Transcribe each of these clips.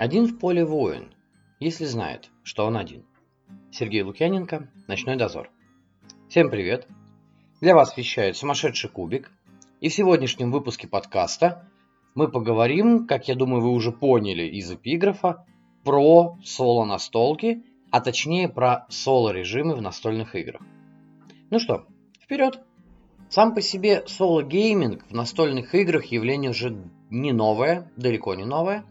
Один в поле воин, если знает, что он один. Сергей Лукьяненко, Ночной дозор. Всем привет! Для вас вещает сумасшедший кубик. И в сегодняшнем выпуске подкаста мы поговорим, как я думаю, вы уже поняли из эпиграфа, про соло-настолки, а точнее про соло-режимы в настольных играх. Ну что, вперед! Сам по себе соло-гейминг в настольных играх явление уже не новое, далеко не новое.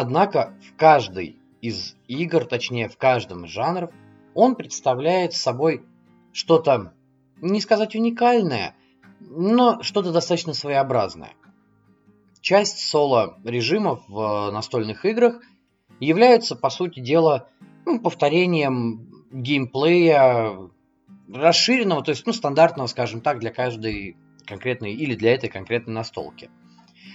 Однако в каждой из игр, точнее в каждом из жанров, он представляет собой что-то, не сказать уникальное, но что-то достаточно своеобразное. Часть соло-режимов в настольных играх является, по сути дела, ну, повторением геймплея расширенного, то есть ну, стандартного, скажем так, для каждой конкретной или для этой конкретной настолки.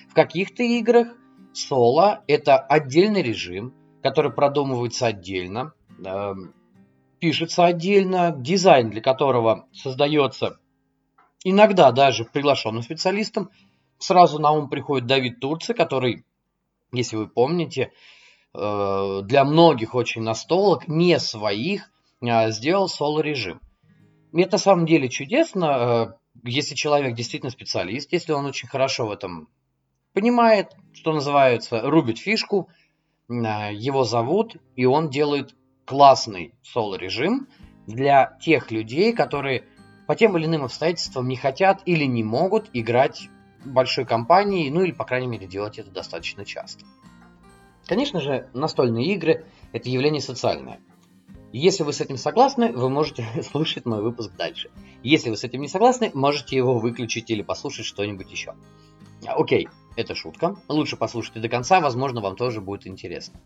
В каких-то играх соло это отдельный режим, который продумывается отдельно, э, пишется отдельно, дизайн для которого создается иногда даже приглашенным специалистом. Сразу на ум приходит Давид Турци, который, если вы помните, э, для многих очень настолок, не своих, э, сделал соло-режим. Это на самом деле чудесно, э, если человек действительно специалист, если он очень хорошо в этом понимает, что называется, рубит фишку, э, его зовут, и он делает классный соло-режим для тех людей, которые по тем или иным обстоятельствам не хотят или не могут играть большой компании, ну или, по крайней мере, делать это достаточно часто. Конечно же, настольные игры – это явление социальное – если вы с этим согласны, вы можете слушать мой выпуск дальше. Если вы с этим не согласны, можете его выключить или послушать что-нибудь еще. Окей, это шутка. Лучше послушайте до конца, возможно, вам тоже будет интересно.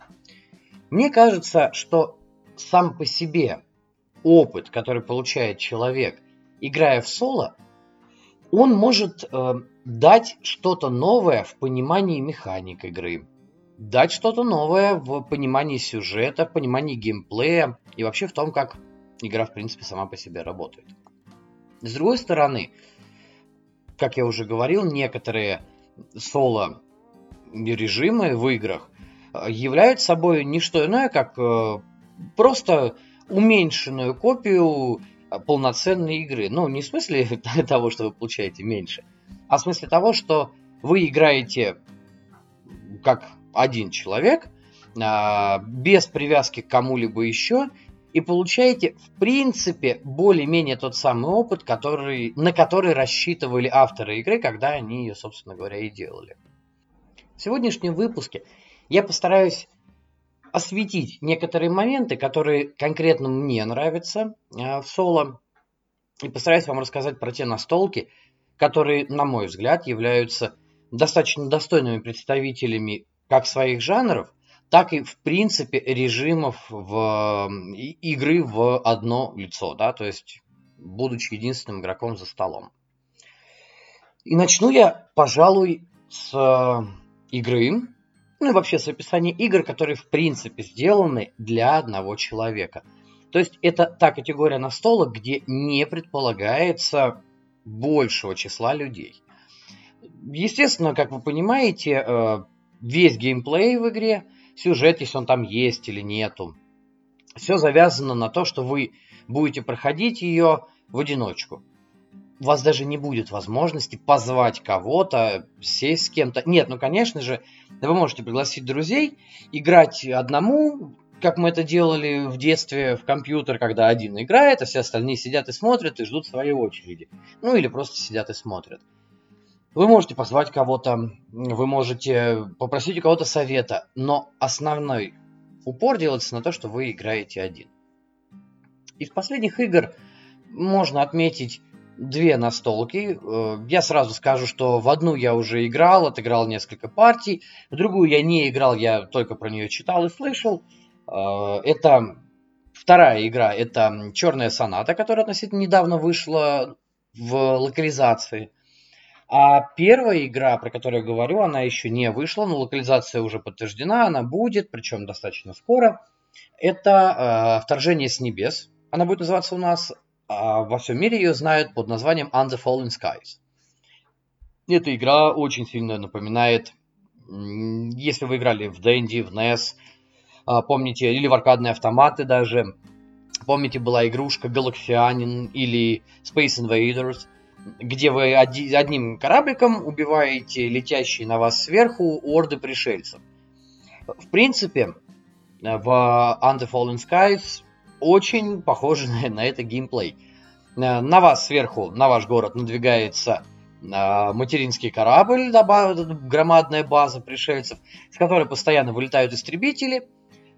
Мне кажется, что сам по себе опыт, который получает человек, играя в соло, он может э, дать что-то новое в понимании механик игры, дать что-то новое в понимании сюжета, в понимании геймплея и вообще в том, как игра, в принципе, сама по себе работает. С другой стороны, как я уже говорил, некоторые соло режимы в играх э, являются собой не что иное, как э, просто уменьшенную копию э, полноценной игры. Ну, не в смысле того, что вы получаете меньше, а в смысле того, что вы играете как один человек, а, без привязки к кому-либо еще, и получаете, в принципе, более-менее тот самый опыт, который, на который рассчитывали авторы игры, когда они ее, собственно говоря, и делали. В сегодняшнем выпуске я постараюсь осветить некоторые моменты, которые конкретно мне нравятся э, в соло, и постараюсь вам рассказать про те настолки, которые, на мой взгляд, являются достаточно достойными представителями как своих жанров, так и в принципе режимов в, игры в одно лицо, да, то есть будучи единственным игроком за столом. И начну я, пожалуй, с э, игры, ну и вообще с описания игр, которые в принципе сделаны для одного человека. То есть это та категория настолок, где не предполагается большего числа людей. Естественно, как вы понимаете, э, весь геймплей в игре, сюжет, если он там есть или нету. Все завязано на то, что вы будете проходить ее в одиночку. У вас даже не будет возможности позвать кого-то, сесть с кем-то. Нет, ну конечно же, вы можете пригласить друзей, играть одному, как мы это делали в детстве в компьютер, когда один играет, а все остальные сидят и смотрят и ждут своей очереди. Ну или просто сидят и смотрят. Вы можете позвать кого-то, вы можете попросить у кого-то совета, но основной упор делается на то, что вы играете один. Из последних игр можно отметить две настолки. Э, я сразу скажу, что в одну я уже играл, отыграл несколько партий, в другую я не играл, я только про нее читал и слышал. Э, это вторая игра, это Черная соната, которая относительно недавно вышла в локализации. А первая игра, про которую я говорю, она еще не вышла, но локализация уже подтверждена, она будет, причем достаточно скоро. Это э, «Вторжение с небес». Она будет называться у нас, а во всем мире ее знают под названием «On the Fallen Skies». Эта игра очень сильно напоминает, если вы играли в D&D, в NES, а, помните, или в аркадные автоматы даже, помните, была игрушка Галактианин или Space Invaders, где вы одним корабликом убиваете летящие на вас сверху орды пришельцев. В принципе, в Under Fallen Skies очень похоже на это геймплей. На вас сверху, на ваш город надвигается а, материнский корабль, громадная база пришельцев, с которой постоянно вылетают истребители.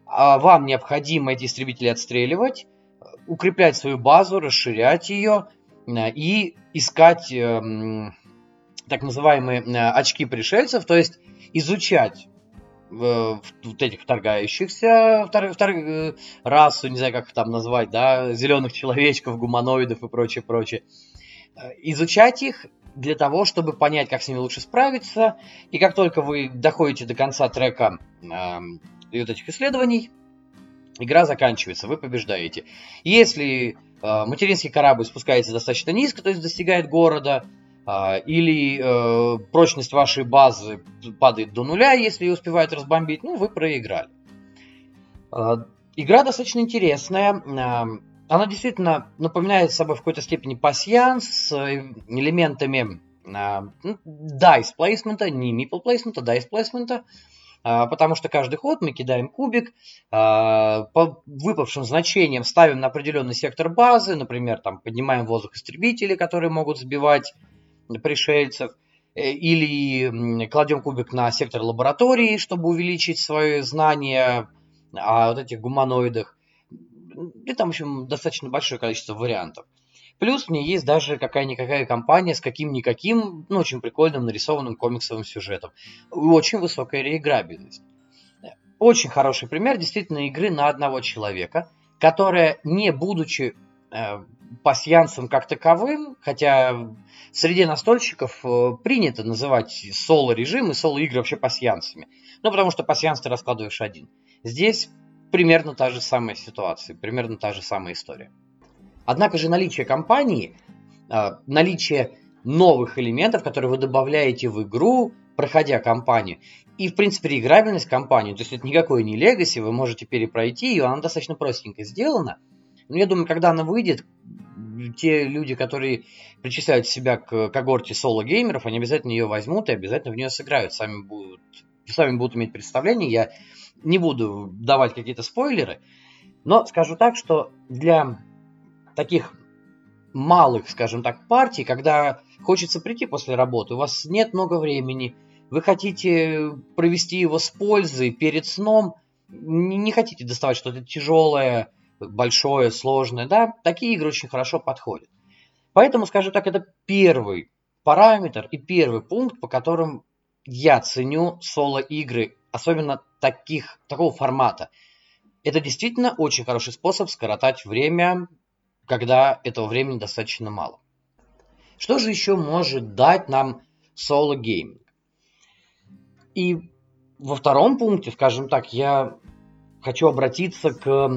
А вам необходимо эти истребители отстреливать, укреплять свою базу, расширять ее и искать эм, так называемые очки пришельцев, то есть изучать э, вот этих вторгающихся, втор, втор, э, расу, не знаю, как их там назвать, да, зеленых человечков, гуманоидов и прочее, прочее. Э, изучать их для того, чтобы понять, как с ними лучше справиться. И как только вы доходите до конца трека э, вот этих исследований, игра заканчивается, вы побеждаете. Если э, материнский корабль спускается достаточно низко, то есть достигает города, э, или э, прочность вашей базы падает до нуля, если ее успевают разбомбить, ну, вы проиграли. Э, игра достаточно интересная. Она действительно напоминает собой в какой-то степени пассианс с элементами э, dice не meeple placement, а dice placement, потому что каждый ход мы кидаем кубик, по выпавшим значениям ставим на определенный сектор базы, например, там поднимаем воздух истребители, которые могут сбивать пришельцев, или кладем кубик на сектор лаборатории, чтобы увеличить свои знания о вот этих гуманоидах. И там, в общем, достаточно большое количество вариантов. Плюс мне есть даже какая-никакая компания с каким-никаким, ну, очень прикольным нарисованным комиксовым сюжетом. Очень высокая реиграбельность. Очень хороший пример действительно игры на одного человека, которая, не будучи э, пасьянцем как таковым, хотя в среде настольщиков э, принято называть соло-режим и соло-игры вообще пасьянцами. Ну, потому что пасьянс ты раскладываешь один. Здесь примерно та же самая ситуация, примерно та же самая история. Однако же наличие компании, а, наличие новых элементов, которые вы добавляете в игру, проходя кампанию, и, в принципе, реиграбельность компании, то есть это никакой не легаси, вы можете перепройти ее, она достаточно простенько сделана. Но я думаю, когда она выйдет, те люди, которые причисляют себя к когорте соло-геймеров, они обязательно ее возьмут и обязательно в нее сыграют. Сами будут, сами будут иметь представление. Я не буду давать какие-то спойлеры, но скажу так, что для таких малых, скажем так, партий, когда хочется прийти после работы, у вас нет много времени, вы хотите провести его с пользой перед сном, не хотите доставать что-то тяжелое, большое, сложное, да, такие игры очень хорошо подходят. Поэтому, скажу так, это первый параметр и первый пункт, по которым я ценю соло-игры, особенно таких, такого формата. Это действительно очень хороший способ скоротать время, когда этого времени достаточно мало. Что же еще может дать нам соло-гейминг? И во втором пункте, скажем так, я хочу обратиться к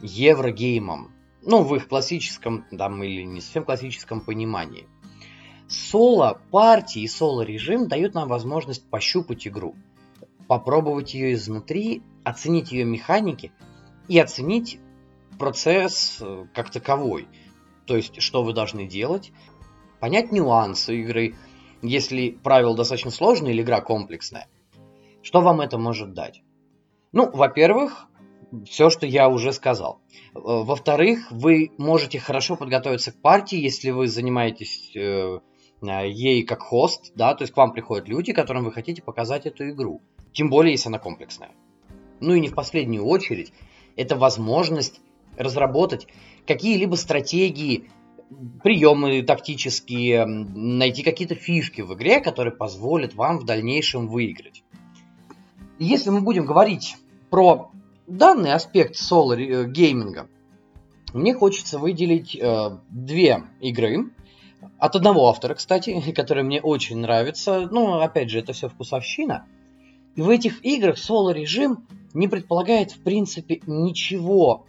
еврогеймам. Ну, в их классическом, там, или не совсем классическом понимании. Соло-партии и соло-режим дают нам возможность пощупать игру – попробовать ее изнутри, оценить ее механики и оценить процесс э, как таковой. То есть, что вы должны делать, понять нюансы игры, если правила достаточно сложные или игра комплексная. Что вам это может дать? Ну, во-первых, все, что я уже сказал. Э, во-вторых, вы можете хорошо подготовиться к партии, если вы занимаетесь э, ей как хост, да, то есть к вам приходят люди, которым вы хотите показать эту игру. Тем более, если она комплексная. Ну и не в последнюю очередь, это возможность разработать какие-либо стратегии, приемы тактические, найти какие-то фишки в игре, которые позволят вам в дальнейшем выиграть. Если мы будем говорить про данный аспект соло-гейминга, мне хочется выделить э, две игры. От одного автора, кстати, которые мне очень нравятся. Ну, опять же, это все вкусовщина. И в этих играх соло-режим не предполагает, в принципе, ничего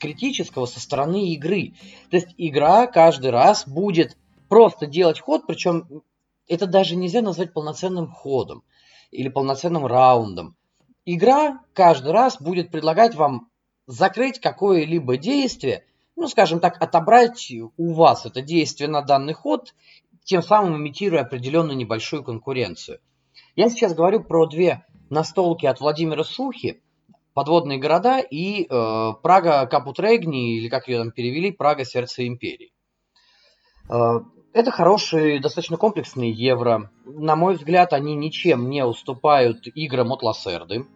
критического со стороны игры. То есть игра каждый раз будет просто делать ход, причем это даже нельзя назвать полноценным ходом. или полноценным раундом. Игра каждый раз будет предлагать вам закрыть какое-либо действие, ну, скажем так, отобрать у вас это действие на данный ход, тем самым имитируя определенную небольшую конкуренцию. Я сейчас говорю про две настолки от Владимира Сухи, подводные города и э, Прага Капутрегни, или как ее там перевели, Прага Сердце Империи. Э, это хорошие, достаточно комплексные евро. На мой взгляд, они ничем не уступают играм от Лассерды.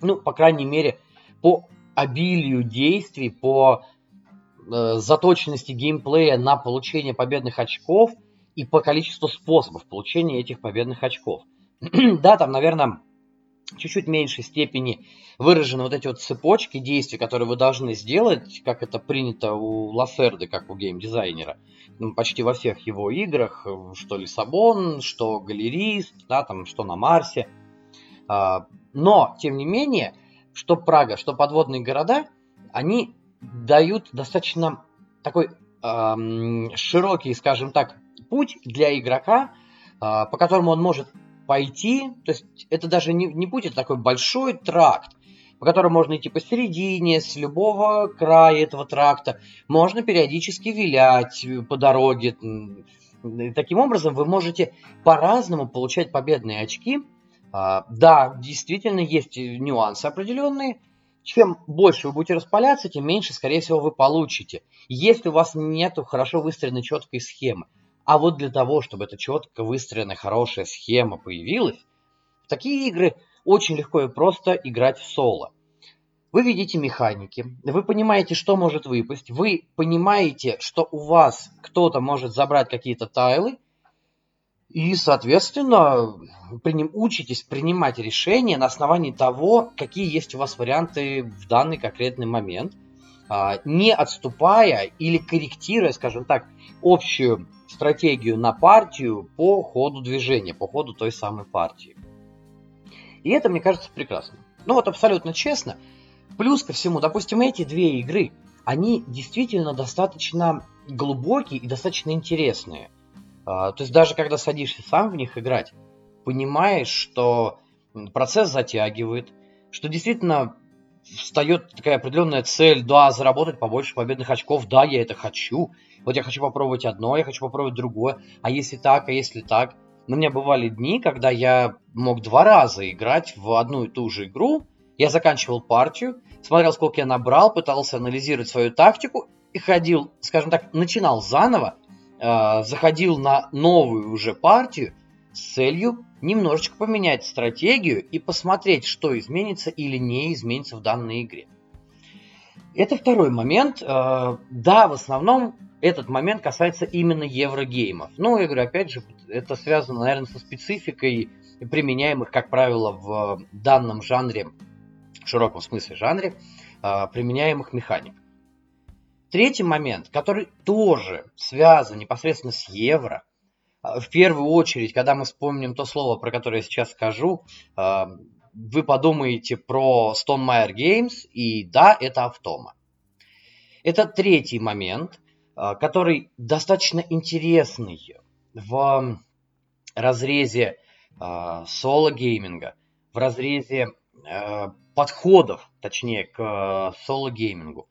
Ну, по крайней мере, по обилию действий, по э, заточенности геймплея на получение победных очков и по количеству способов получения этих победных очков. да, там, наверное, чуть-чуть меньшей степени выражены вот эти вот цепочки действий, которые вы должны сделать, как это принято у Лаферды, как у геймдизайнера, ну, почти во всех его играх, что Лиссабон, что Галерист, да, там, что на Марсе. А, но, тем не менее, что Прага, что подводные города, они дают достаточно такой эм, широкий, скажем так, путь для игрока, э, по которому он может пойти. То есть это даже не, не будет такой большой тракт, по которому можно идти посередине, с любого края этого тракта. Можно периодически вилять по дороге. Таким образом, вы можете по-разному получать победные очки. А, да, действительно, есть нюансы определенные. Чем больше вы будете распаляться, тем меньше, скорее всего, вы получите. Если у вас нет хорошо выстроенной четкой схемы. А вот для того, чтобы эта четко выстроенная хорошая схема появилась, в такие игры очень легко и просто играть в соло. Вы видите механики, вы понимаете, что может выпасть, вы понимаете, что у вас кто-то может забрать какие-то тайлы, и, соответственно, приним, учитесь принимать решения на основании того, какие есть у вас варианты в данный конкретный момент, не отступая или корректируя, скажем так, общую стратегию на партию по ходу движения, по ходу той самой партии. И это, мне кажется, прекрасно. Ну вот абсолютно честно. Плюс ко всему, допустим, эти две игры, они действительно достаточно глубокие и достаточно интересные. А, то есть даже когда садишься сам в них играть, понимаешь, что процесс затягивает, что действительно встает такая определенная цель, да, заработать побольше победных очков, да, я это хочу, вот я хочу попробовать одно, я хочу попробовать другое, а если так, а если так. Но у меня бывали дни, когда я мог два раза играть в одну и ту же игру, я заканчивал партию, смотрел, сколько я набрал, пытался анализировать свою тактику и ходил, скажем так, начинал заново, э, заходил на новую уже партию с целью немножечко поменять стратегию и посмотреть, что изменится или не изменится в данной игре. Это второй момент. Э, да, в основном этот момент касается именно еврогеймов. Ну, я говорю, опять же, это связано, наверное, со спецификой применяемых, как правило, в данном жанре, в широком смысле жанре, э, применяемых механик. Третий момент, который тоже связан непосредственно с евро, в первую очередь, когда мы вспомним то слово, про которое я сейчас скажу, вы подумаете про Stone Meyer Games, и да, это автома. Это третий момент, а, который достаточно интересный в разрезе а, соло-гейминга, в разрезе а, подходов, точнее, к соло-геймингу.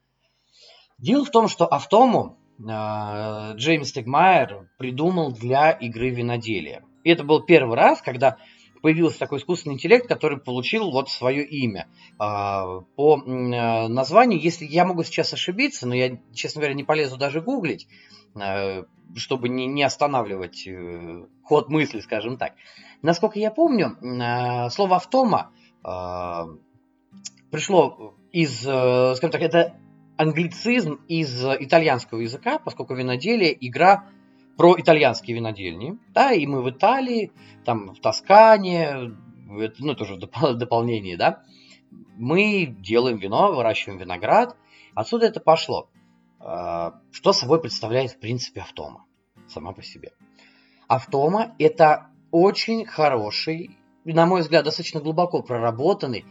Дело в том, что автому Джейми Стегмайер придумал для игры виноделия. И это был первый раз, когда появился такой искусственный интеллект, который получил вот свое имя. А, по э, названию, если я могу сейчас ошибиться, но я, честно говоря, не полезу даже гуглить, э, чтобы не, останавливать э, ход мысли, скажем так. Насколько я помню, слово «автома» пришло из, скажем так, это англицизм из итальянского языка, поскольку виноделие – игра про итальянские винодельни. Да, и мы в Италии, там в Тоскане, это, ну, тоже дополнение, да, мы делаем вино, выращиваем виноград. Отсюда это пошло. А, что собой представляет, в принципе, автома сама по себе? Автома – это очень хороший, на мой взгляд, достаточно глубоко проработанный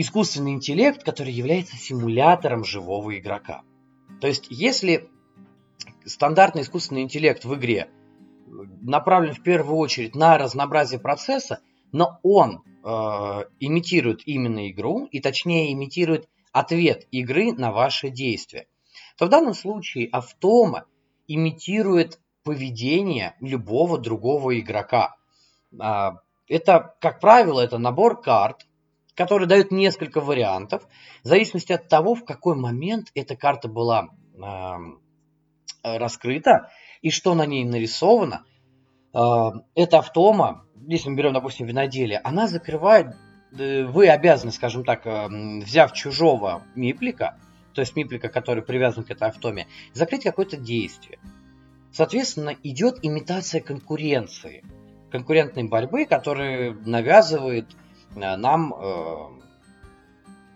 искусственный интеллект, который является симулятором живого игрока. То есть, если стандартный искусственный интеллект в игре направлен в первую очередь на разнообразие процесса, но он э, имитирует именно игру, и точнее имитирует ответ игры на ваше действие. То в данном случае автома имитирует поведение любого другого игрока. А, это, как правило, это набор карт, который дает несколько вариантов, в зависимости от того, в какой момент эта карта была раскрыта и что на ней нарисовано. А, эта автома, если мы берем, допустим, виноделие, она закрывает, э, вы обязаны, скажем так, взяв чужого миплика, то есть миплика, который привязан к этой автоме, закрыть какое-то действие. Соответственно, идет имитация конкуренции, конкурентной борьбы, которая навязывает э, нам э,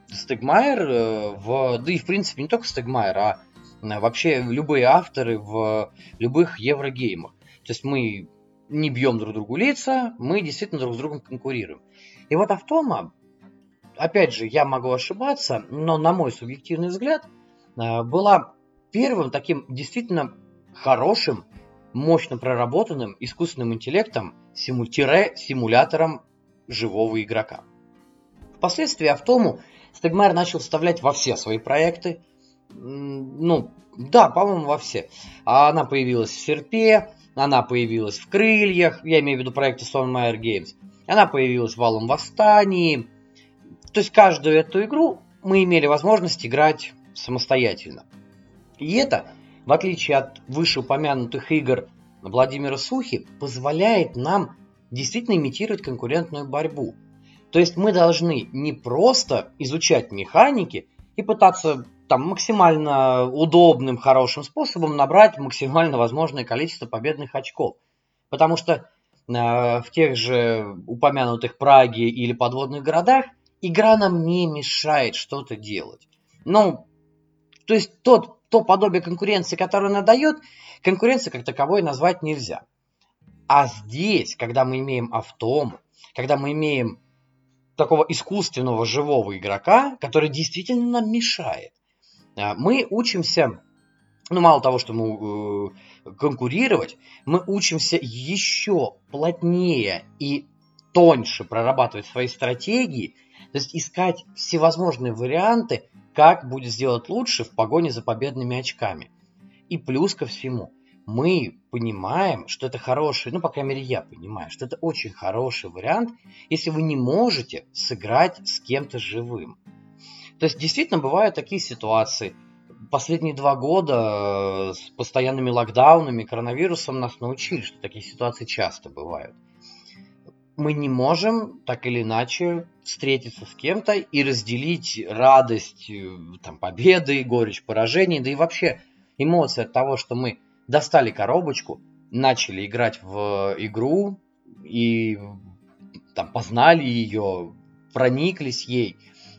Стегмайер, э, в, да и в принципе не только Стегмайер, а э, вообще любые авторы в любых еврогеймах. То есть мы не бьем друг другу лица, мы действительно друг с другом конкурируем. И вот Автома, опять же, я могу ошибаться, но на мой субъективный взгляд, э, была первым таким действительно хорошим, мощно проработанным искусственным интеллектом, симулятором живого игрока. Впоследствии Автому Стегмайер начал вставлять во все свои проекты. Ну, да, по-моему, во все. А она появилась в Серпе, она появилась в Крыльях, я имею в виду проекты Stonemaier Games. Она появилась в Валом Восстании. То есть каждую эту игру мы имели возможность играть самостоятельно. И это в отличие от вышеупомянутых игр Владимира Сухи, позволяет нам действительно имитировать конкурентную борьбу. То есть мы должны не просто изучать механики и пытаться там максимально удобным, хорошим способом набрать максимально возможное количество победных очков. Потому что э, в тех же упомянутых Праге или подводных городах игра нам не мешает что-то делать. Ну, то есть тот то подобие конкуренции, которое она дает, конкуренции как таковой назвать нельзя. А здесь, когда мы имеем автом, когда мы имеем такого искусственного живого игрока, который действительно нам мешает, а, мы учимся, ну мало того, что мы э, конкурировать, мы учимся еще плотнее и тоньше прорабатывать свои стратегии, то есть искать всевозможные варианты, как будет сделать лучше в погоне за победными очками. И плюс ко всему, мы понимаем, что это хороший, ну, по крайней мере, я понимаю, что это очень хороший вариант, если вы не можете сыграть с кем-то живым. То есть, действительно, бывают такие ситуации. Последние два года э, с постоянными локдаунами, коронавирусом нас научили, что такие ситуации часто бывают мы не можем так или иначе встретиться с кем-то и разделить радость э, там, победы, горечь поражений, да и вообще эмоции от того, что мы достали коробочку, начали играть в игру и там, познали ее, прониклись ей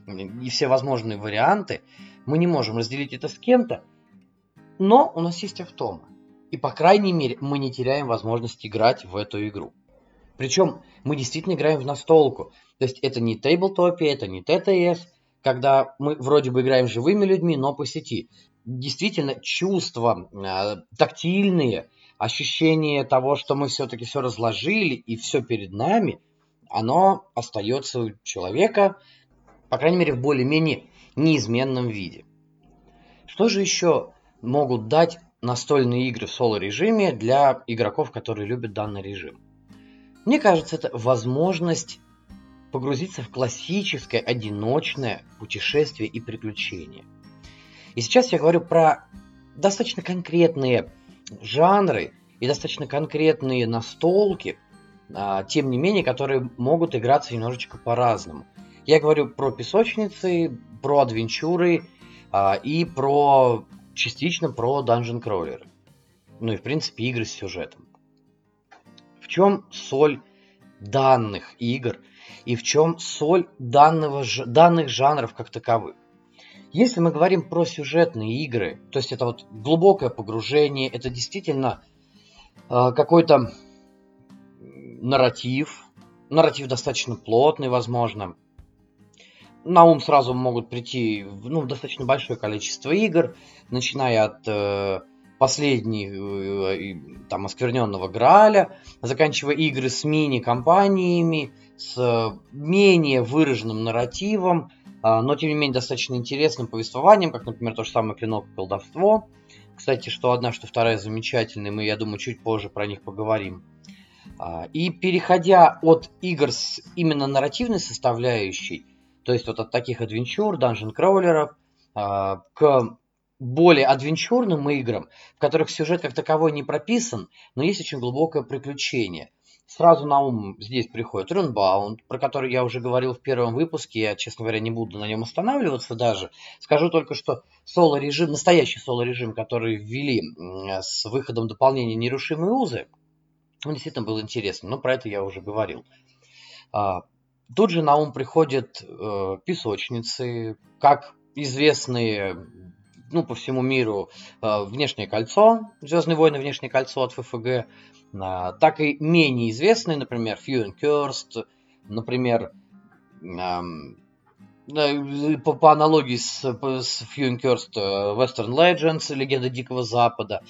и все возможные варианты, мы не можем разделить это с кем-то, но у нас есть автомы. И, по крайней мере, мы не теряем возможность играть в эту игру. Причем мы действительно играем в настолку. То есть это не тейблтопия, это не ТТС, когда мы вроде бы играем живыми людьми, но по сети. Действительно, чувства э, тактильные, ощущение того, что мы все-таки все разложили и все перед нами, оно остается у человека, по крайней мере, в более-менее неизменном виде. Что же еще могут дать настольные игры в соло-режиме для игроков, которые любят данный режим? Мне кажется, это возможность погрузиться в классическое одиночное путешествие и приключение. И сейчас я говорю про достаточно конкретные жанры и достаточно конкретные настолки, а, тем не менее, которые могут играться немножечко по-разному. Я говорю про песочницы, про адвенчуры а, и про частично про данжен кроллеры. Ну и в принципе игры с сюжетом. В чем соль данных игр и в чем соль данного, данных жанров как таковых? Если мы говорим про сюжетные игры, то есть это вот глубокое погружение, это действительно э, какой-то нарратив, нарратив достаточно плотный, возможно. На ум сразу могут прийти ну, достаточно большое количество игр, начиная от э, последних э, там, оскверненного Граля, заканчивая игры с мини-компаниями, с менее выраженным нарративом, но тем не менее достаточно интересным повествованием, как, например, то же самое «Клинок и колдовство». Кстати, что одна, что вторая замечательные, мы, я думаю, чуть позже про них поговорим. А, и переходя от игр с именно нарративной составляющей, то есть вот от таких адвенчур, данжен-кроулеров, а, к более адвенчурным играм, в которых сюжет как таковой не прописан, но есть очень глубокое приключение. Сразу на ум здесь приходит Runbound, про который я уже говорил в первом выпуске. Я, честно говоря, не буду на нем останавливаться даже. Скажу только, что соло-режим, настоящий соло-режим, который ввели с выходом дополнения «Нерушимые узы», он действительно был интересным, но про это я уже говорил. А, тут же на ум приходят э, песочницы, как известные ну, по всему миру э, «Внешнее кольцо», «Звездные войны. Внешнее кольцо» от ФФГ, так и менее известные, например, and Cursed, например, по, по аналогии с, с and Cursed э, Western Legends, Легенда Дикого Запада,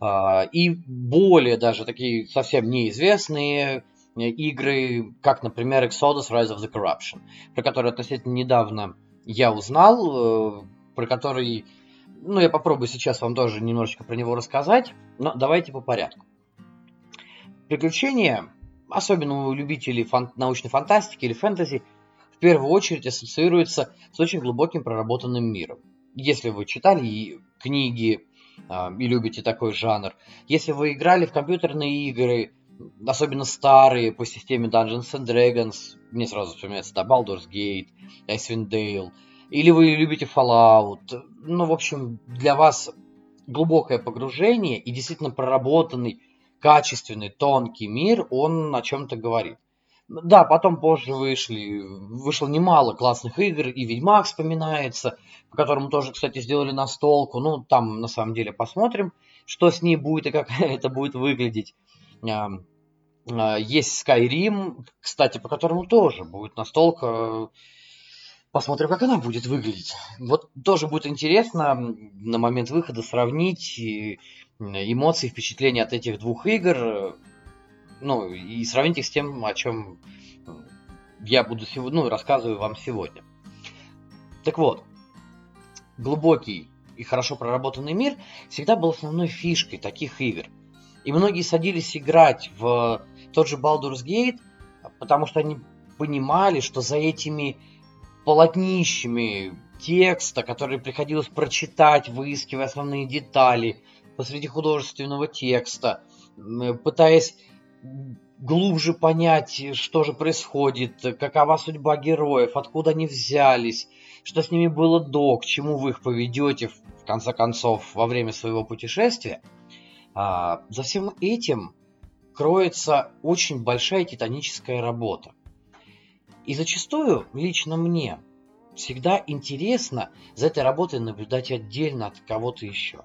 а, и более даже такие совсем неизвестные игры, как, например, Exodus Rise of the Corruption, про который относительно недавно я узнал, э, про который, ну, я попробую сейчас вам тоже немножечко про него рассказать, но давайте по порядку. Приключения, особенно у любителей фан- научной фантастики или фэнтези, в первую очередь ассоциируются с очень глубоким проработанным миром. Если вы читали книги э, и любите такой жанр, если вы играли в компьютерные игры, особенно старые по системе Dungeons and Dragons, мне сразу вспоминается да, Baldur's Gate, Icewind Dale, или вы любите Fallout, ну, в общем, для вас глубокое погружение и действительно проработанный качественный, тонкий мир, он о чем-то говорит. Да, потом позже вышли, вышло немало классных игр, и Ведьмак вспоминается, по которому тоже, кстати, сделали настолку. Ну, там на самом деле посмотрим, что с ней будет и как это будет выглядеть. А, есть Skyrim, кстати, по которому тоже будет настолка. Посмотрим, как она будет выглядеть. Вот тоже будет интересно на момент выхода сравнить эмоции, впечатления от этих двух игр, ну, и сравнить их с тем, о чем я буду сегодня, ну, рассказываю вам сегодня. Так вот, глубокий и хорошо проработанный мир всегда был основной фишкой таких игр. И многие садились играть в тот же Baldur's Gate, потому что они понимали, что за этими полотнищами текста, которые приходилось прочитать, выискивая основные детали, посреди художественного текста, пытаясь глубже понять, что же происходит, какова судьба героев, откуда они взялись, что с ними было до, к чему вы их поведете, в конце концов, во время своего путешествия. А, за всем этим кроется очень большая титаническая работа. И зачастую, лично мне, всегда интересно за этой работой наблюдать отдельно от кого-то еще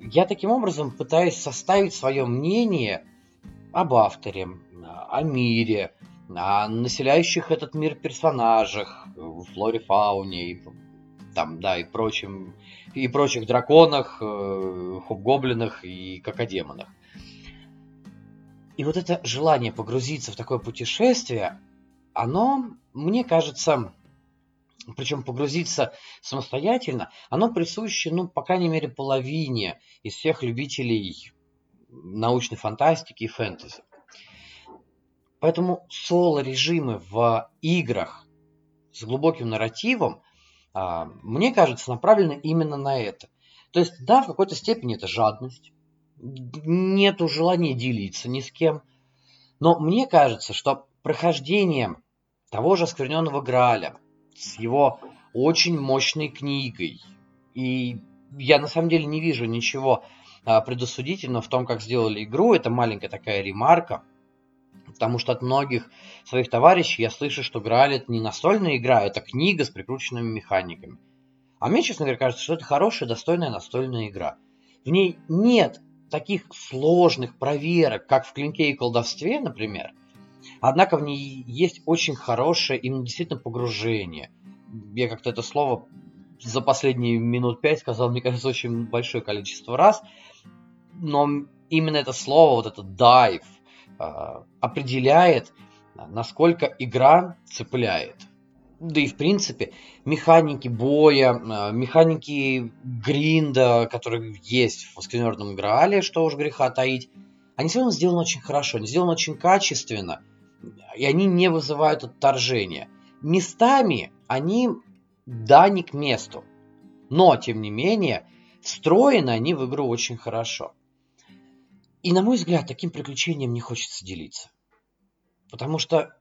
я таким образом пытаюсь составить свое мнение об авторе, о мире, о населяющих этот мир персонажах, флоре, фауне и там, да, и прочим, и прочих драконах, э, хоб-гоблинах и какодемонах. И вот это желание погрузиться в такое путешествие, оно, мне кажется, причем погрузиться самостоятельно, оно присуще, ну, по крайней мере, половине из всех любителей научной фантастики и фэнтези. Поэтому соло-режимы в играх с глубоким нарративом, а, мне кажется, направлены именно на это. То есть, да, в какой-то степени это жадность, нету желания делиться ни с кем, но мне кажется, что прохождение того же оскверненного Граля – с его очень мощной книгой. И я на самом деле не вижу ничего а, предосудительного в том, как сделали игру. Это маленькая такая ремарка. Потому что от многих своих товарищей я слышу, что Грааль это не настольная игра, это книга с прикрученными механиками. А мне, честно говоря, кажется, что это хорошая, достойная настольная игра. В ней нет таких сложных проверок, как в клинке и колдовстве, например, Однако в ней есть очень хорошее именно действительно погружение. Я как-то это слово за последние минут пять сказал, мне кажется, очень большое количество раз. Но именно это слово, вот это dive, а, определяет насколько игра цепляет. Да и в принципе механики боя, э, механики гринда, которые есть в Скверненном Граале, что уж греха таить, они все равно сделаны очень хорошо, они сделаны очень качественно, и они не вызывают отторжения. Местами они да не к месту, но тем не менее встроены они в игру очень хорошо. И на мой взгляд, таким приключением не хочется делиться. Потому что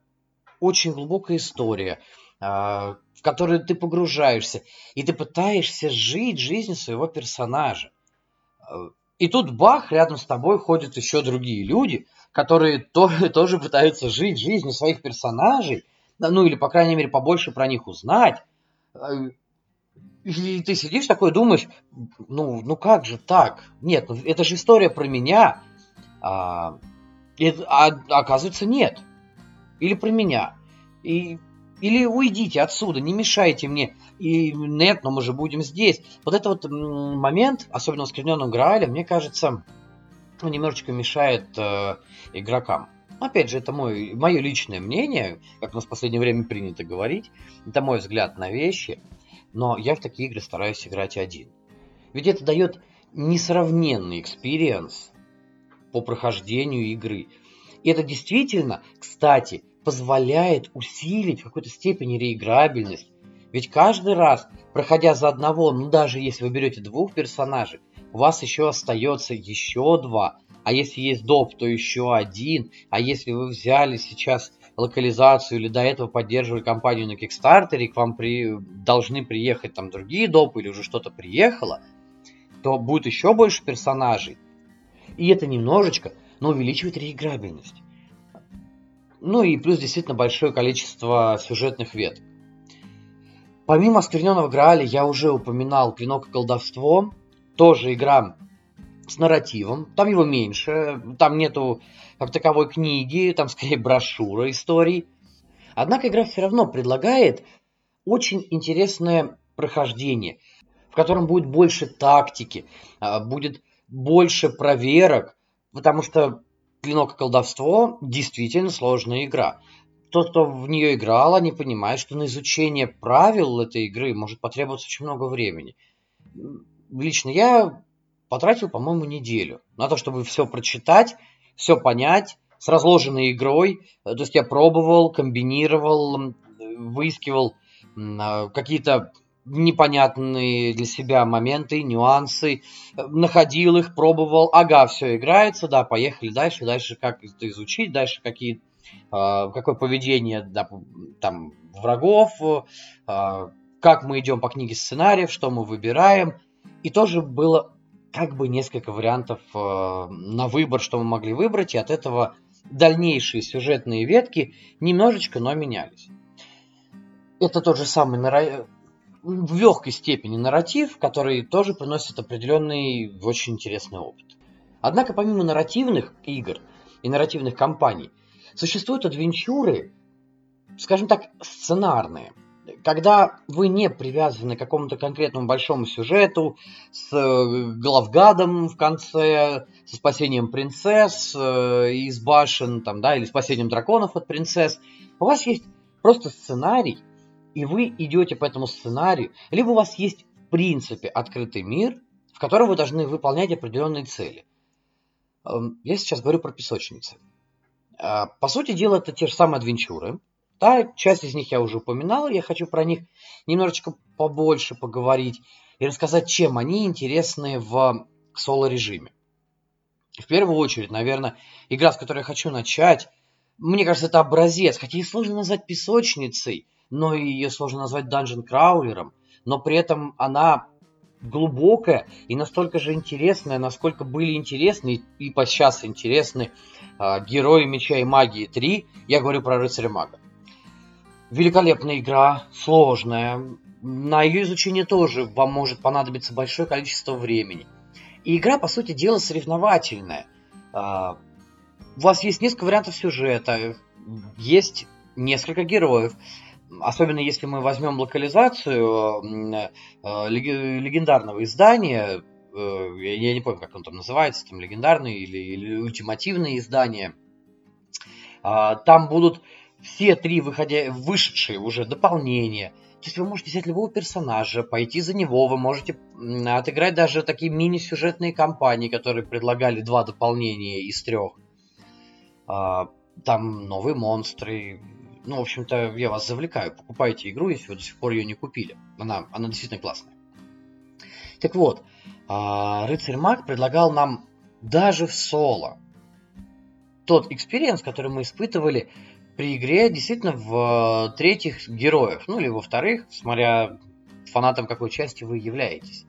очень глубокая история, а, в которую ты погружаешься, и ты пытаешься жить жизнью своего персонажа. И тут бах, рядом с тобой ходят еще другие люди, которые тоже, тоже пытаются жить жизнью своих персонажей, ну или, по крайней мере, побольше про них узнать. И ты сидишь такой думаешь, ну, ну как же так? Нет, ну это же история про меня. А, и, а, оказывается, нет. Или про меня. И, или уйдите отсюда, не мешайте мне. И нет, но мы же будем здесь. Вот этот вот момент, особенно в скверненном Граале, мне кажется, немножечко мешает э, игрокам. Опять же, это мой, мое личное мнение, как у нас в последнее время принято говорить. Это мой взгляд на вещи. Но я в такие игры стараюсь играть один. Ведь это дает несравненный experience по прохождению игры. И это действительно, кстати, позволяет усилить в какой-то степени реиграбельность. Ведь каждый раз, проходя за одного, ну даже если вы берете двух персонажей, у вас еще остается еще два. А если есть доп, то еще один. А если вы взяли сейчас локализацию или до этого поддерживали компанию на Кикстартере, к вам при... должны приехать там другие допы или уже что-то приехало, то будет еще больше персонажей. И это немножечко, но увеличивает реиграбельность. Ну и плюс действительно большое количество сюжетных веток. Помимо «Оскверненного Грааля» я уже упоминал «Клинок и колдовство». Тоже игра с нарративом. Там его меньше. Там нету как таковой книги. Там скорее брошюра историй. Однако игра все равно предлагает очень интересное прохождение, в котором будет больше тактики, а, будет больше проверок, потому что Клинок и колдовство действительно сложная игра. Тот, кто в нее играл, не понимает, что на изучение правил этой игры может потребоваться очень много времени. Лично я потратил, по-моему, неделю. На то, чтобы все прочитать, все понять, с разложенной игрой. То есть я пробовал, комбинировал, выискивал а, какие-то непонятные для себя моменты, нюансы, находил их, пробовал, ага, все играется, да, поехали дальше, дальше как это изучить, дальше какие, э, какое поведение да, там врагов, э, как мы идем по книге сценариев, что мы выбираем, и тоже было как бы несколько вариантов э, на выбор, что мы могли выбрать, и от этого дальнейшие сюжетные ветки немножечко, но менялись. Это тот же самый в легкой степени нарратив, который тоже приносит определенный очень интересный опыт. Однако помимо нарративных игр и нарративных кампаний, существуют адвенчуры, скажем так, сценарные, когда вы не привязаны к какому-то конкретному большому сюжету с э, главгадом в конце, со спасением принцесс э, из башен, там, да, или спасением драконов от принцесс. У вас есть просто сценарий, и вы идете по этому сценарию, либо у вас есть в принципе открытый мир, в котором вы должны выполнять определенные цели. Эм, я сейчас говорю про песочницы. Э, по сути дела, это те же самые адвенчуры. Да, часть из них я уже упоминал, я хочу про них немножечко побольше поговорить и рассказать, чем они интересны в соло-режиме. В первую очередь, наверное, игра, с которой я хочу начать, мне кажется, это образец, хотя и сложно назвать песочницей – но ее сложно назвать данжен краулером, но при этом она глубокая и настолько же интересная, насколько были интересны и по сейчас интересны э, Герои Меча и Магии 3, я говорю про Рыцаря Мага. Великолепная игра, сложная, на ее изучение тоже вам может понадобиться большое количество времени. И игра, по сути дела, соревновательная. Э, у вас есть несколько вариантов сюжета, есть несколько героев особенно если мы возьмем локализацию э, легендарного издания, э, я не помню, как он там называется, там легендарные или, или ультимативные издания, а, там будут все три выходя, вышедшие уже дополнения. То есть вы можете взять любого персонажа, пойти за него, вы можете отыграть даже такие мини-сюжетные кампании, которые предлагали два дополнения из трех. А, там новые монстры. Ну, в общем-то, я вас завлекаю. Покупайте игру, если вы до сих пор ее не купили. Она, она действительно классная. Так вот, а, Рыцарь Маг предлагал нам даже в соло тот experience, который мы испытывали при игре действительно в третьих героях, ну или во вторых, смотря фанатом какой части вы являетесь.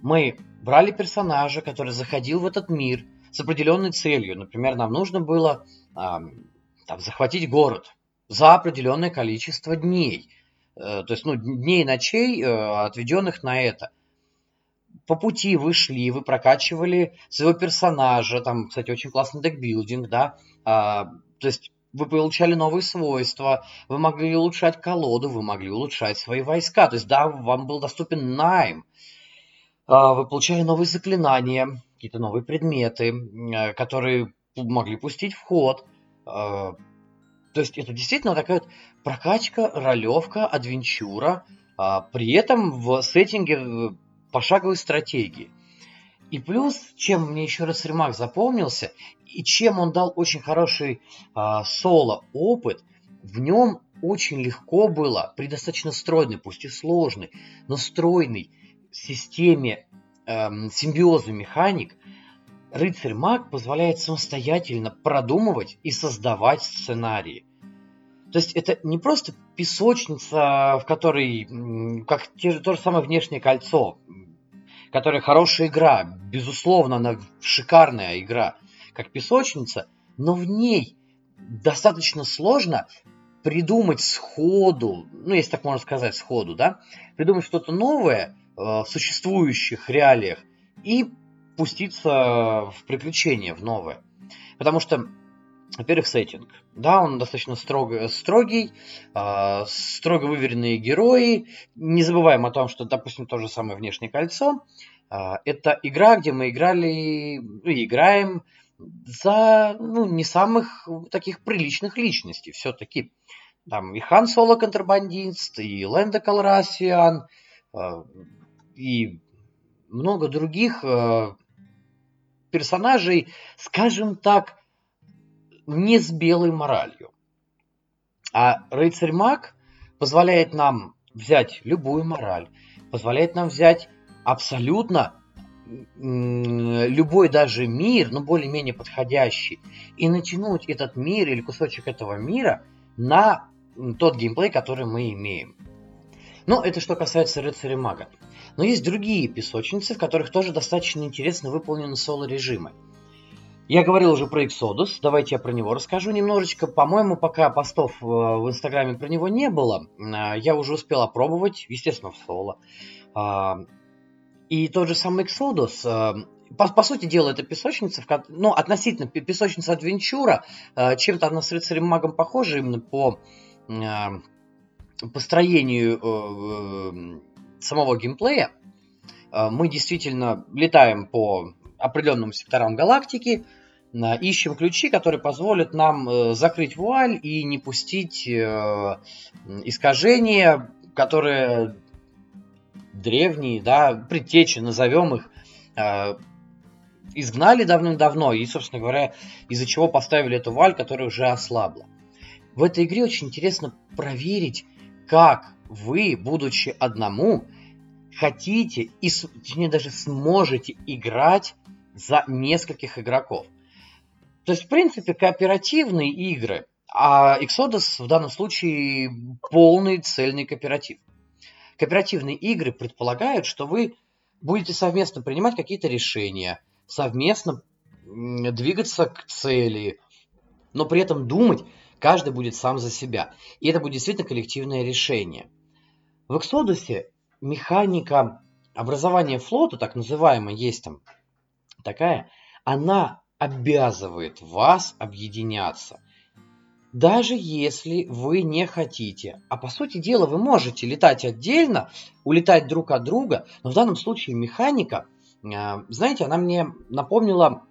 Мы брали персонажа, который заходил в этот мир с определенной целью. Например, нам нужно было э, там, захватить город за определенное количество дней. Э, то есть, ну, дней и ночей, э, отведенных на это – по пути вы шли, вы прокачивали своего персонажа, там, кстати, очень классный декбилдинг, да, а, то есть вы получали новые свойства, вы могли улучшать колоду, вы могли улучшать свои войска, то есть, да, вам был доступен найм, а, вы получали новые заклинания, какие-то новые предметы, э, которые могли пустить в ход, а, то есть это действительно такая вот прокачка, ролевка, адвенчура, а, при этом в сеттинге пошаговой стратегии. И плюс, чем мне еще раз ремак запомнился, и чем он дал очень хороший э, соло-опыт, в нем очень легко было при достаточно стройной, пусть и сложной, но стройной системе э, симбиоза механик, рыцарь-маг позволяет самостоятельно продумывать и создавать сценарии. То есть это не просто песочница, в которой, как те же, то же самое внешнее кольцо, которая хорошая игра, безусловно, она шикарная игра, как песочница, но в ней достаточно сложно придумать сходу, ну, если так можно сказать, сходу, да, придумать что-то новое э, в существующих реалиях и пуститься в приключения, в новое. Потому что, во-первых, сеттинг. Да, он достаточно строго, строгий, э, строго выверенные герои. Не забываем о том, что, допустим, то же самое внешнее кольцо. Э, это игра, где мы играли ну, и играем за ну, не самых таких приличных личностей. Все-таки там и Хан Соло контрабандист, и Лэнда Калрасиан, э, и много других э, персонажей, скажем так, не с белой моралью. А рыцарь маг позволяет нам взять любую мораль, позволяет нам взять абсолютно любой даже мир, ну более-менее подходящий, и натянуть этот мир или кусочек этого мира на тот геймплей, который мы имеем. Ну, это что касается рыцаря мага. Но есть другие песочницы, в которых тоже достаточно интересно выполнены соло-режимы. Я говорил уже про Exodus, давайте я про него расскажу немножечко. По-моему, пока постов э, в Инстаграме про него не было, э, я уже успел опробовать, естественно, в соло. И тот же самый Exodus, э, по, по сути дела, это песочница, в, ну, относительно песочница Адвенчура, чем-то она с рыцарем магом похожа именно по построению самого геймплея. Мы действительно летаем по определенным секторам галактики, ищем ключи, которые позволят нам э, закрыть вуаль и не пустить э, искажения, которые древние, да, предтечи, назовем их, э, изгнали давным-давно и, собственно говоря, из-за чего поставили эту вуаль, которая уже ослабла. В этой игре очень интересно проверить, как вы, будучи одному, хотите и, точнее, даже сможете играть за нескольких игроков. То есть, в принципе, кооперативные игры, а Exodus в данном случае полный цельный кооператив. Кооперативные игры предполагают, что вы будете совместно принимать какие-то решения, совместно двигаться к цели, но при этом думать каждый будет сам за себя. И это будет действительно коллективное решение. В Exodus механика образования флота, так называемая, есть там такая, она обязывает вас объединяться. Даже если вы не хотите. А по сути дела вы можете летать отдельно, улетать друг от друга, но в данном случае механика, а, знаете, она мне напомнила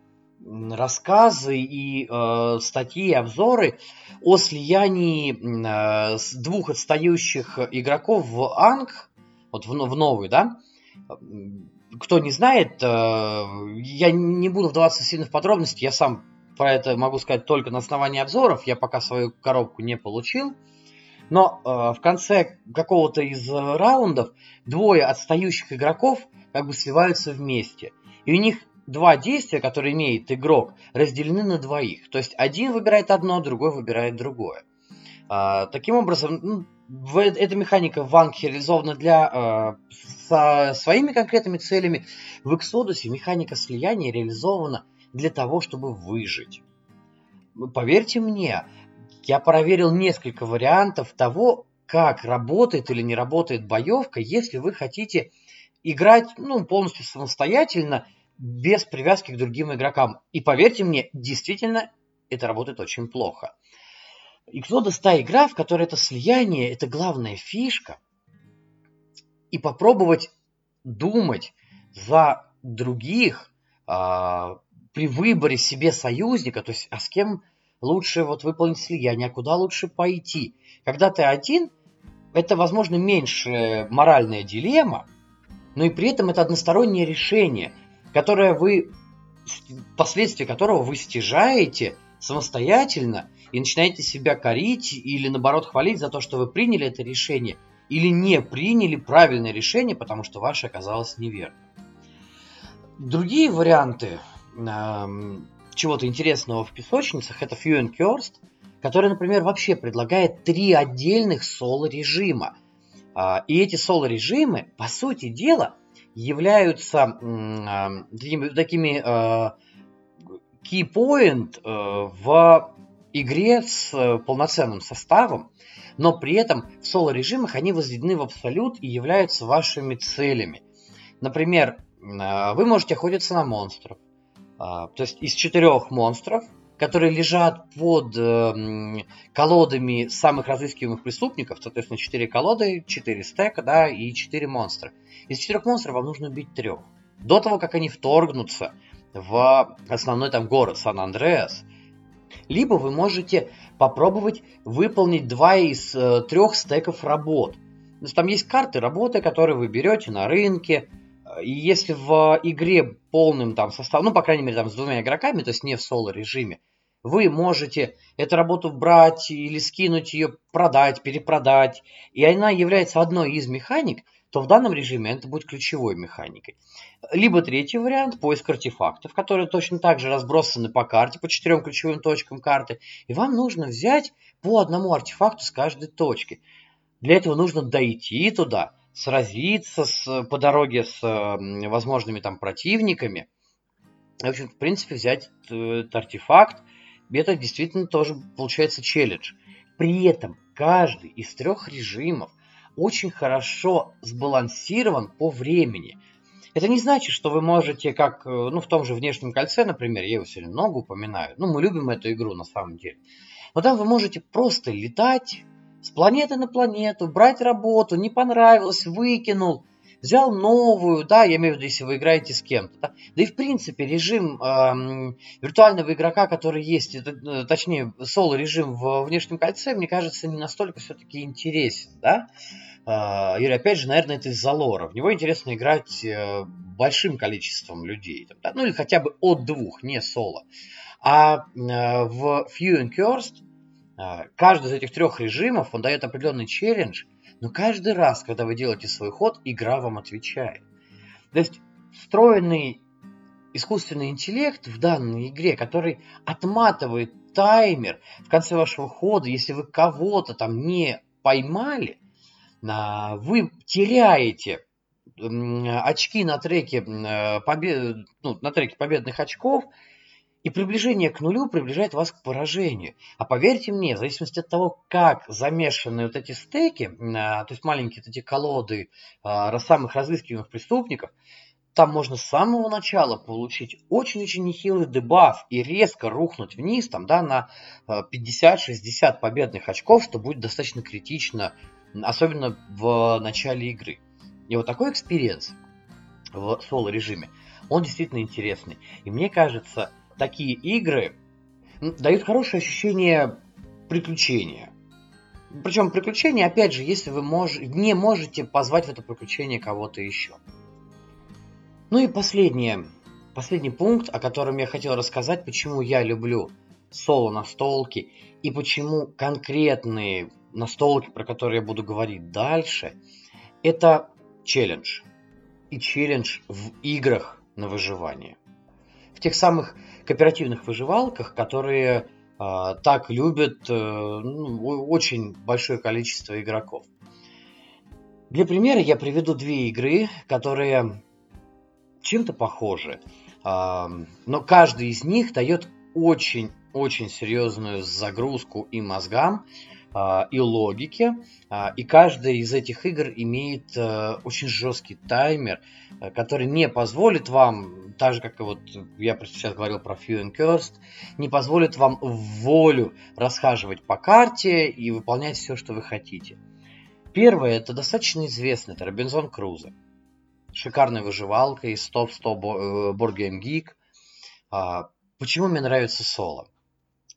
рассказы и э, статьи, обзоры о слиянии э, двух отстающих игроков в Анг, вот в, в новый, да, кто не знает, э, я не буду вдаваться сильно в подробности, я сам про это могу сказать только на основании обзоров, я пока свою коробку не получил. Но э, в конце какого-то из раундов двое отстающих игроков как бы сливаются вместе. И у них два действия, которые имеет игрок, разделены на двоих. То есть один выбирает одно, другой выбирает другое. А, таким образом, ну, в, эта механика в Анке реализована для а, со своими конкретными целями. В Exodus механика слияния реализована для того, чтобы выжить. Поверьте мне, я проверил несколько вариантов того, как работает или не работает боевка, если вы хотите играть ну, полностью самостоятельно без привязки к другим игрокам. И поверьте мне, действительно, это работает очень плохо. Exodus та игра, в которой это слияние, это главная фишка. И попробовать думать за других а, при выборе себе союзника, то есть а с кем лучше вот выполнить слияние, а куда лучше пойти. Когда ты один, это, возможно, меньше моральная дилемма, но и при этом это одностороннее решение – которое вы, последствия которого вы стяжаете самостоятельно и начинаете себя корить или наоборот хвалить за то, что вы приняли это решение или не приняли правильное решение, потому что ваше оказалось неверным. Другие варианты чего-то интересного в песочницах это Cursed, который, например, вообще предлагает три отдельных соло-режима. Э, и эти соло-режимы, по сути дела, являются такими, такими э, key point э, в игре с полноценным составом, но при этом в соло-режимах они возведены в абсолют и являются вашими целями. Например, вы можете охотиться на монстров. То есть из четырех монстров которые лежат под э, колодами самых разыскиваемых преступников, соответственно, 4 колоды, 4 стека, да, и 4 монстра. Из четырех монстров вам нужно убить трех. До того, как они вторгнутся в основной там город Сан-Андреас. Либо вы можете попробовать выполнить два из э, трех стеков работ. То есть там есть карты работы, которые вы берете на рынке, и если в игре полным там составом, ну, по крайней мере, там с двумя игроками, то есть не в соло-режиме, вы можете эту работу брать или скинуть ее, продать, перепродать, и она является одной из механик, то в данном режиме это будет ключевой механикой. Либо третий вариант – поиск артефактов, которые точно так же разбросаны по карте, по четырем ключевым точкам карты, и вам нужно взять по одному артефакту с каждой точки. Для этого нужно дойти туда – сразиться с, по дороге с возможными там противниками. В общем, в принципе, взять этот артефакт, это действительно тоже получается челлендж. При этом каждый из трех режимов очень хорошо сбалансирован по времени. Это не значит, что вы можете, как ну, в том же внешнем кольце, например, я его сегодня много упоминаю, ну, мы любим эту игру на самом деле, но там вы можете просто летать, с планеты на планету, брать работу, не понравилось, выкинул, взял новую, да, я имею в виду, если вы играете с кем-то. Да, да и в принципе режим э, виртуального игрока, который есть, это, э, точнее соло-режим в внешнем кольце, мне кажется, не настолько все-таки интересен, да. Э, или опять же, наверное, это из-за лора. В него интересно играть э, большим количеством людей, да? ну или хотя бы от двух, не соло. А э, в Few and Cursed а, каждый из этих трех режимов, он дает определенный челлендж, но каждый раз, когда вы делаете свой ход, игра вам отвечает. То есть встроенный искусственный интеллект в данной игре, который отматывает таймер в конце вашего хода, если вы кого-то там не поймали, а, вы теряете очки на треке, побед... ну, на треке победных очков, и приближение к нулю приближает вас к поражению. А поверьте мне, в зависимости от того, как замешаны вот эти стейки, а, то есть маленькие вот эти колоды а, самых разыскиваемых преступников, там можно с самого начала получить очень-очень нехилый debuff и резко рухнуть вниз там, да, на 50-60 а, победных очков, что будет достаточно критично, особенно в начале игры. И вот такой experience в соло-режиме, он действительно интересный. И мне кажется, такие игры дают хорошее ощущение приключения. Причем приключения, опять же, если вы мож... не можете позвать в это приключение кого-то еще. Ну и последнее, последний пункт, о котором я хотел рассказать, почему я люблю соло настолки и почему конкретные настолки, про которые я буду говорить дальше, это челлендж. И челлендж в играх на выживание. Тех самых кооперативных выживалках, которые э, так любят э, ну, очень большое количество игроков. Для примера я приведу две игры, которые чем-то похожи, э, но каждый из них дает очень-очень серьезную загрузку и мозгам, и логике. А, и каждая из этих игр имеет э, очень жесткий таймер, э, который не позволит вам, так же как и вот я сейчас говорил про Few and Cursed, не позволит вам в волю расхаживать по карте и выполнять все, что вы хотите. Первое, это достаточно известно, это Робинзон Крузо. Шикарная выживалка из топ-100 Board Game Geek. А, почему мне нравится соло?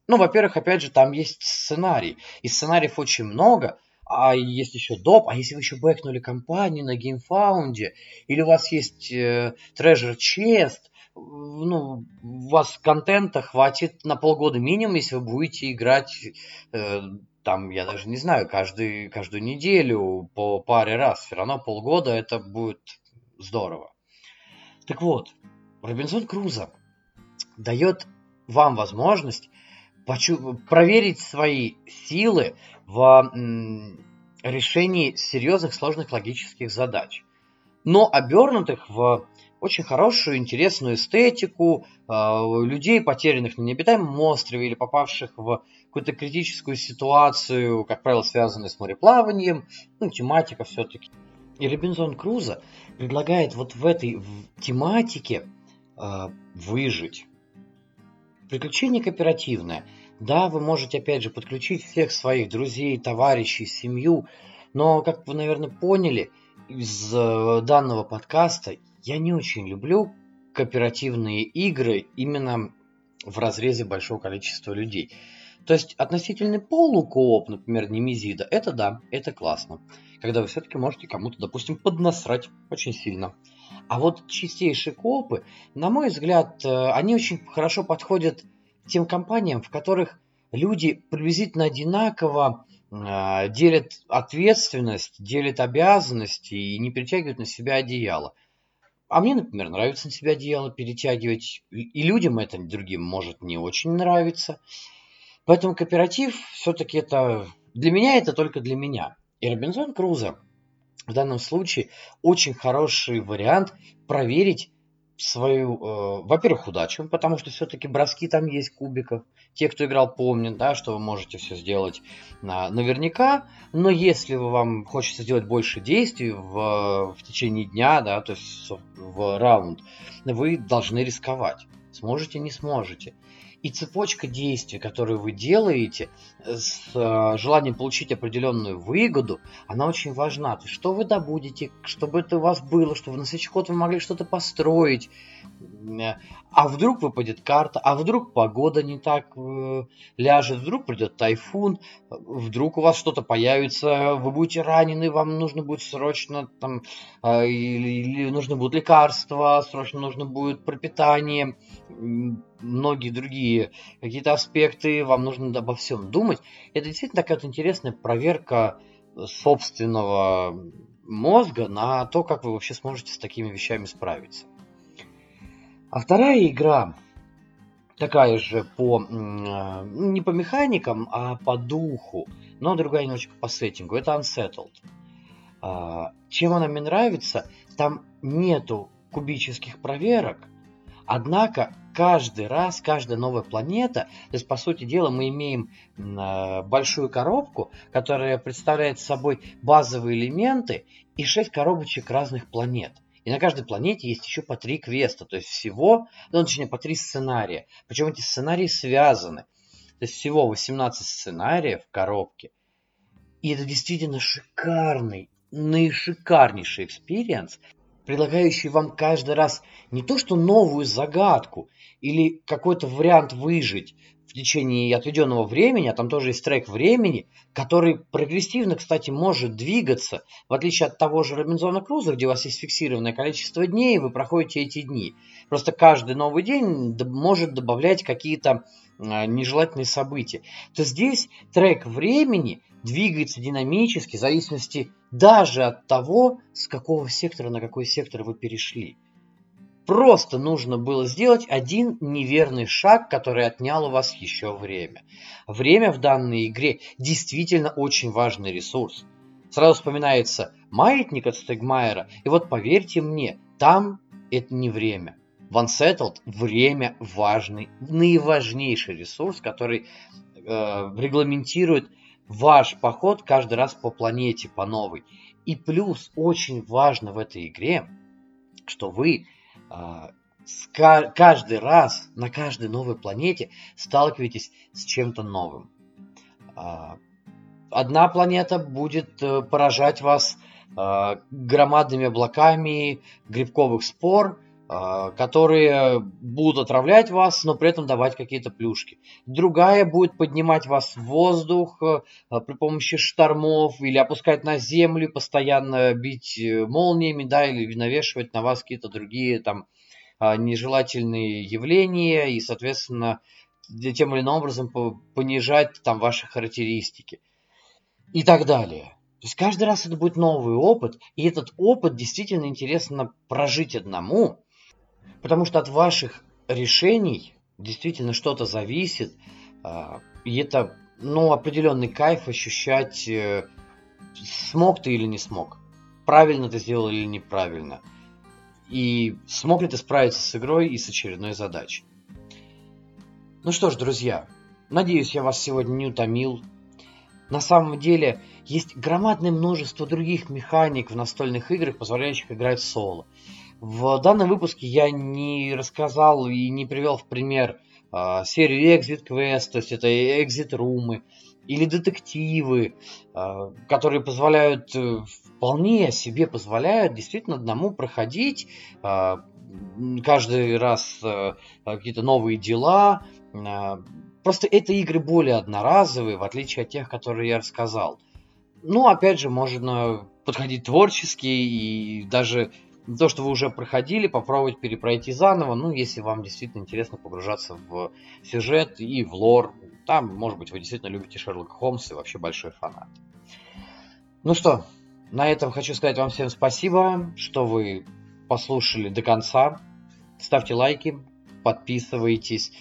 Ну, во-первых, опять же, там есть сценарий. И сценариев очень много, а есть еще доп, а если вы еще бэкнули компанию на GameFound, или у вас есть э, Treasure Chest, ну, у вас контента хватит на полгода минимум, если вы будете играть э, там, я даже не знаю, каждый, каждую неделю по паре раз. Все равно полгода это будет здорово. Так вот, Робинзон Крузо дает вам возможность почу- проверить свои силы в решении серьезных сложных логических задач, но обернутых в очень хорошую, интересную эстетику э, людей, потерянных на необитаемом острове или попавших в какую-то критическую ситуацию, как правило, связанную с мореплаванием, ну, тематика все-таки. И Робинзон Крузо предлагает вот в этой в тематике э, выжить. Приключение кооперативное. Да, вы можете, опять же, подключить всех своих друзей, товарищей, семью, но, как вы, наверное, поняли из э, данного подкаста, я не очень люблю кооперативные игры именно в разрезе большого количества людей. То есть относительный полукооп, например, Немезида, это да, это классно. Когда вы все-таки можете кому-то, допустим, поднасрать очень сильно. А вот чистейшие коопы, на мой взгляд, э, они очень хорошо подходят тем компаниям, в которых люди приблизительно одинаково э, делят ответственность, делят обязанности и не перетягивают на себя одеяло. А мне, например, нравится на себя одеяло перетягивать, и людям это другим может не очень нравиться. Поэтому кооператив все-таки это для меня это только для меня. И Робинзон Крузо в данном случае очень хороший вариант проверить свою, э, во-первых, удачу, потому что все-таки броски там есть кубиков. Те, кто играл, помнят, да, что вы можете все сделать на, наверняка. Но если вам хочется сделать больше действий в, в течение дня, да, то есть в раунд, вы должны рисковать. Сможете, не сможете. И цепочка действий, которые вы делаете э, с э, желанием получить определенную выгоду, она очень важна. Что вы добудете, чтобы это у вас было, чтобы на следующий ход вы могли что-то построить. А вдруг выпадет карта, а вдруг погода не так э, ляжет, вдруг придет тайфун, вдруг у вас что-то появится, вы будете ранены, вам нужно будет срочно там, э, или, или нужно будет лекарства, срочно нужно будет пропитание, многие другие какие-то аспекты, вам нужно обо всем думать. Это действительно такая вот интересная проверка собственного мозга на то, как вы вообще сможете с такими вещами справиться. А вторая игра, такая же по не по механикам, а по духу, но другая немножечко по сеттингу, это Unsettled. А, чем она мне нравится? Там нету кубических проверок, однако каждый раз, каждая новая планета, то есть, по сути дела, мы имеем а, большую коробку, которая представляет собой базовые элементы и шесть коробочек разных планет. И на каждой планете есть еще по три квеста, то есть всего, ну, точнее, по три сценария. Причем эти сценарии связаны. То есть всего 18 сценариев в коробке. И это действительно шикарный, наишикарнейший experience. предлагающий вам каждый раз не то что новую загадку или какой-то вариант выжить течение отведенного времени, а там тоже есть трек времени, который прогрессивно, кстати, может двигаться, в отличие от того же Робинзона Круза, где у вас есть фиксированное количество дней, и вы проходите эти дни. Просто каждый новый день может добавлять какие-то а, нежелательные события, то здесь трек времени двигается динамически в зависимости даже от того, с какого сектора на какой сектор вы перешли. Просто нужно было сделать один неверный шаг, который отнял у вас еще время. Время в данной игре действительно очень важный ресурс. Сразу вспоминается маятник от Стегмайера, и вот поверьте мне, там это не время. One Settled – время важный, наиважнейший ресурс, который э, регламентирует ваш поход каждый раз по планете, по новой. И плюс очень важно в этой игре, что вы каждый раз на каждой новой планете сталкиваетесь с чем-то новым. Э, одна планета будет э, поражать вас э, громадными облаками грибковых спор – а, которые будут отравлять вас, но при этом давать какие-то плюшки. Другая будет поднимать вас в воздух э, при помощи штормов или опускать на землю, постоянно бить э, молниями, да, или навешивать на вас какие-то другие там а, нежелательные явления и, соответственно, тем или иным образом понижать там ваши характеристики и так далее. То есть каждый раз это будет новый опыт, и этот опыт действительно интересно прожить одному, Потому что от ваших решений действительно что-то зависит. А, и это ну, определенный кайф ощущать, э, смог ты или не смог. Правильно ты сделал или неправильно. И смог ли ты справиться с игрой и с очередной задачей. Ну что ж, друзья, надеюсь, я вас сегодня не утомил. На самом деле, есть громадное множество других механик в настольных играх, позволяющих играть соло. В данном выпуске я не рассказал и не привел в пример э, серию Exit Quest, то есть это Exit Room или детективы, э, которые позволяют, э, вполне себе позволяют действительно одному проходить э, каждый раз э, какие-то новые дела. Э, просто это игры более одноразовые, в отличие от тех, которые я рассказал. Ну, опять же, можно подходить творчески и даже то, что вы уже проходили, попробовать перепройти заново, ну, если вам действительно интересно погружаться в сюжет и в лор. Там, может быть, вы действительно любите Шерлока Холмса и вообще большой фанат. Ну что, на этом хочу сказать вам всем спасибо, что вы послушали до конца. Ставьте лайки, подписывайтесь.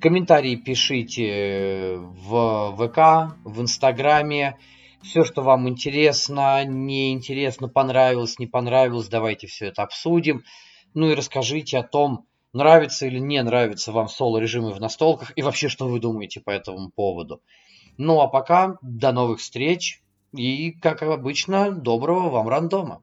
Комментарии пишите в ВК, в Инстаграме все, что вам интересно, неинтересно, понравилось, не понравилось, давайте все это обсудим. Ну и расскажите о том, нравится или не нравится вам соло-режимы в настолках и вообще, что вы думаете по этому поводу. Ну а пока, до новых встреч и, как обычно, доброго вам рандома.